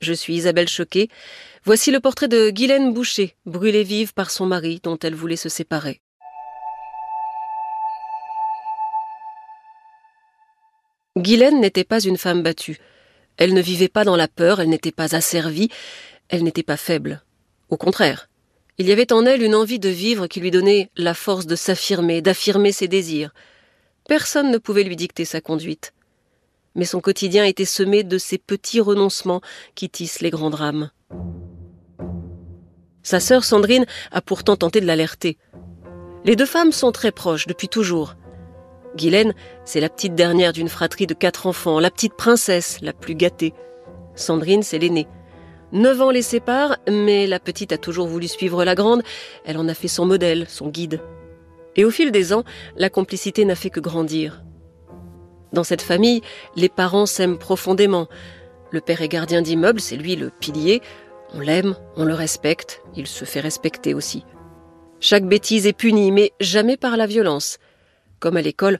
Je suis Isabelle Choquet. Voici le portrait de Guylaine Boucher, brûlée vive par son mari dont elle voulait se séparer. Guylaine n'était pas une femme battue. Elle ne vivait pas dans la peur, elle n'était pas asservie, elle n'était pas faible. Au contraire, il y avait en elle une envie de vivre qui lui donnait la force de s'affirmer, d'affirmer ses désirs. Personne ne pouvait lui dicter sa conduite. Mais son quotidien était semé de ces petits renoncements qui tissent les grands drames. Sa sœur Sandrine a pourtant tenté de l'alerter. Les deux femmes sont très proches depuis toujours. Guylaine, c'est la petite dernière d'une fratrie de quatre enfants, la petite princesse, la plus gâtée. Sandrine, c'est l'aînée. Neuf ans les séparent, mais la petite a toujours voulu suivre la grande, elle en a fait son modèle, son guide. Et au fil des ans, la complicité n'a fait que grandir. Dans cette famille, les parents s'aiment profondément. Le père est gardien d'immeuble, c'est lui le pilier. On l'aime, on le respecte, il se fait respecter aussi. Chaque bêtise est punie, mais jamais par la violence. Comme à l'école,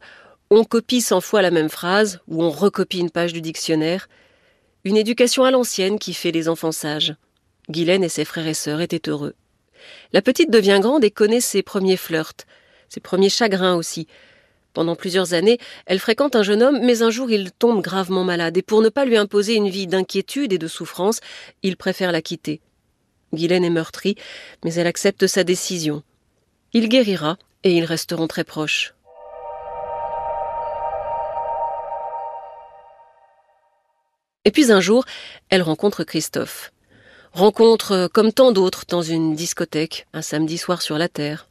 on copie cent fois la même phrase ou on recopie une page du dictionnaire. Une éducation à l'ancienne qui fait les enfants sages. Guylaine et ses frères et sœurs étaient heureux. La petite devient grande et connaît ses premiers flirts, ses premiers chagrins aussi. Pendant plusieurs années, elle fréquente un jeune homme, mais un jour il tombe gravement malade, et pour ne pas lui imposer une vie d'inquiétude et de souffrance, il préfère la quitter. Guylaine est meurtrie, mais elle accepte sa décision. Il guérira, et ils resteront très proches. Et puis un jour, elle rencontre Christophe. Rencontre euh, comme tant d'autres dans une discothèque, un samedi soir sur la Terre.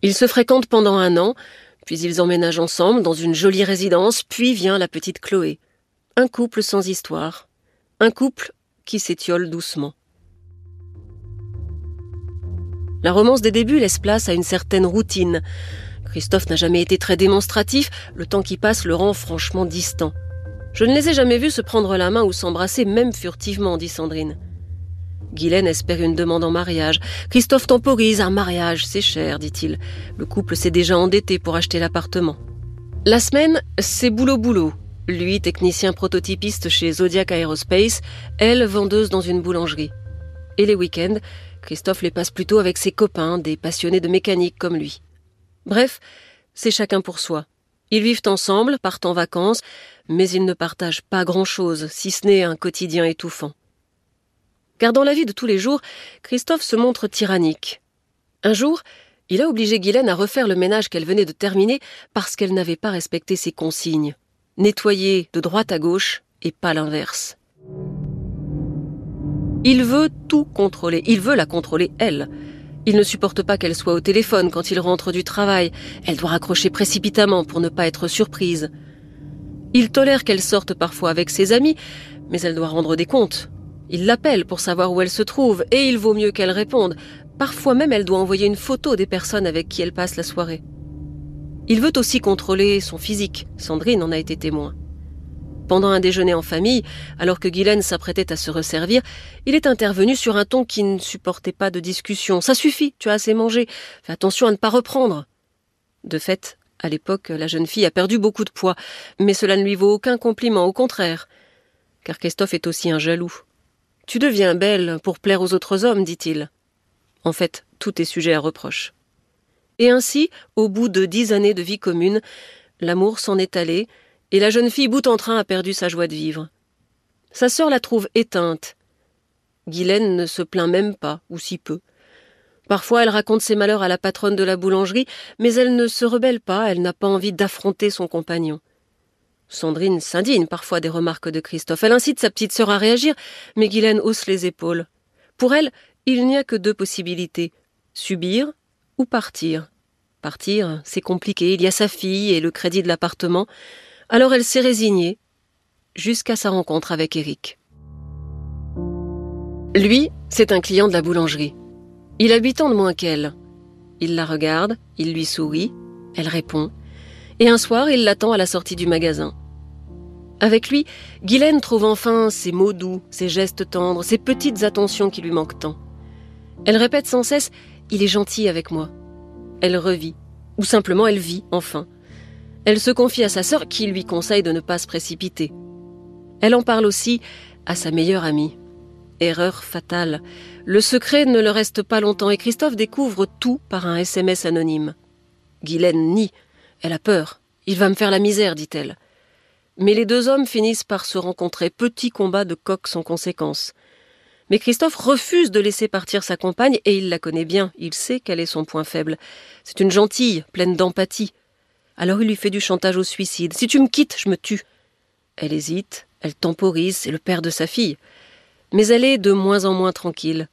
Ils se fréquentent pendant un an, puis ils emménagent ensemble dans une jolie résidence, puis vient la petite Chloé. Un couple sans histoire. Un couple qui s'étiole doucement. La romance des débuts laisse place à une certaine routine. Christophe n'a jamais été très démonstratif, le temps qui passe le rend franchement distant. Je ne les ai jamais vus se prendre la main ou s'embrasser, même furtivement, dit Sandrine. Guylaine espère une demande en mariage. Christophe temporise, un mariage, c'est cher, dit-il. Le couple s'est déjà endetté pour acheter l'appartement. La semaine, c'est boulot-boulot. Lui, technicien prototypiste chez Zodiac Aerospace, elle, vendeuse dans une boulangerie. Et les week-ends, Christophe les passe plutôt avec ses copains, des passionnés de mécanique comme lui. Bref, c'est chacun pour soi. Ils vivent ensemble, partent en vacances, mais ils ne partagent pas grand-chose, si ce n'est un quotidien étouffant. Car dans la vie de tous les jours, Christophe se montre tyrannique. Un jour, il a obligé Guylaine à refaire le ménage qu'elle venait de terminer parce qu'elle n'avait pas respecté ses consignes. Nettoyer de droite à gauche et pas l'inverse. Il veut tout contrôler, il veut la contrôler elle. Il ne supporte pas qu'elle soit au téléphone quand il rentre du travail. Elle doit raccrocher précipitamment pour ne pas être surprise. Il tolère qu'elle sorte parfois avec ses amis, mais elle doit rendre des comptes. Il l'appelle pour savoir où elle se trouve, et il vaut mieux qu'elle réponde. Parfois même elle doit envoyer une photo des personnes avec qui elle passe la soirée. Il veut aussi contrôler son physique. Sandrine en a été témoin. Pendant un déjeuner en famille, alors que Guylaine s'apprêtait à se resservir, il est intervenu sur un ton qui ne supportait pas de discussion. Ça suffit, tu as assez mangé. Fais attention à ne pas reprendre. De fait, à l'époque, la jeune fille a perdu beaucoup de poids, mais cela ne lui vaut aucun compliment, au contraire. Car Christophe est aussi un jaloux. Tu deviens belle pour plaire aux autres hommes, dit-il. En fait, tout est sujet à reproche. Et ainsi, au bout de dix années de vie commune, l'amour s'en est allé, et la jeune fille bout en train a perdu sa joie de vivre. Sa sœur la trouve éteinte. Guylaine ne se plaint même pas, ou si peu. Parfois elle raconte ses malheurs à la patronne de la boulangerie, mais elle ne se rebelle pas, elle n'a pas envie d'affronter son compagnon. Sandrine s'indigne parfois des remarques de Christophe. Elle incite sa petite sœur à réagir, mais Guylaine hausse les épaules. Pour elle, il n'y a que deux possibilités subir ou partir. Partir, c'est compliqué, il y a sa fille et le crédit de l'appartement. Alors elle s'est résignée, jusqu'à sa rencontre avec Eric. Lui, c'est un client de la boulangerie. Il a huit ans de moins qu'elle. Il la regarde, il lui sourit, elle répond, et un soir il l'attend à la sortie du magasin. Avec lui, Guylaine trouve enfin ses mots doux, ses gestes tendres, ses petites attentions qui lui manquent tant. Elle répète sans cesse ⁇ Il est gentil avec moi ⁇ Elle revit, ou simplement elle vit enfin. Elle se confie à sa sœur qui lui conseille de ne pas se précipiter. Elle en parle aussi à sa meilleure amie. Erreur fatale. Le secret ne le reste pas longtemps et Christophe découvre tout par un SMS anonyme. Guylaine nie. Elle a peur. Il va me faire la misère, dit-elle. Mais les deux hommes finissent par se rencontrer. Petit combat de coq sans conséquence. Mais Christophe refuse de laisser partir sa compagne et il la connaît bien. Il sait quel est son point faible. C'est une gentille, pleine d'empathie. Alors il lui fait du chantage au suicide. Si tu me quittes, je me tue. Elle hésite, elle temporise, c'est le père de sa fille. Mais elle est de moins en moins tranquille.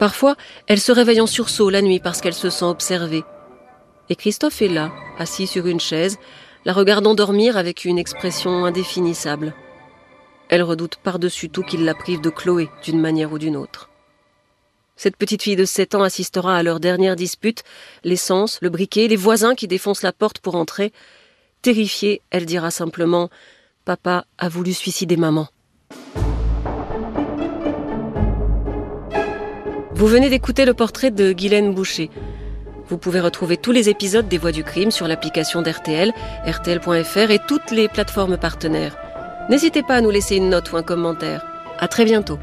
Parfois, elle se réveille en sursaut la nuit parce qu'elle se sent observée. Et Christophe est là, assis sur une chaise, la regardant dormir avec une expression indéfinissable. Elle redoute par-dessus tout qu'il la prive de Chloé d'une manière ou d'une autre. Cette petite fille de sept ans assistera à leur dernière dispute, l'essence, le briquet, les voisins qui défoncent la porte pour entrer. Terrifiée, elle dira simplement Papa a voulu suicider maman. Vous venez d'écouter le portrait de Guylaine Boucher. Vous pouvez retrouver tous les épisodes des Voix du crime sur l'application d'RTL, rtl.fr et toutes les plateformes partenaires. N'hésitez pas à nous laisser une note ou un commentaire. À très bientôt.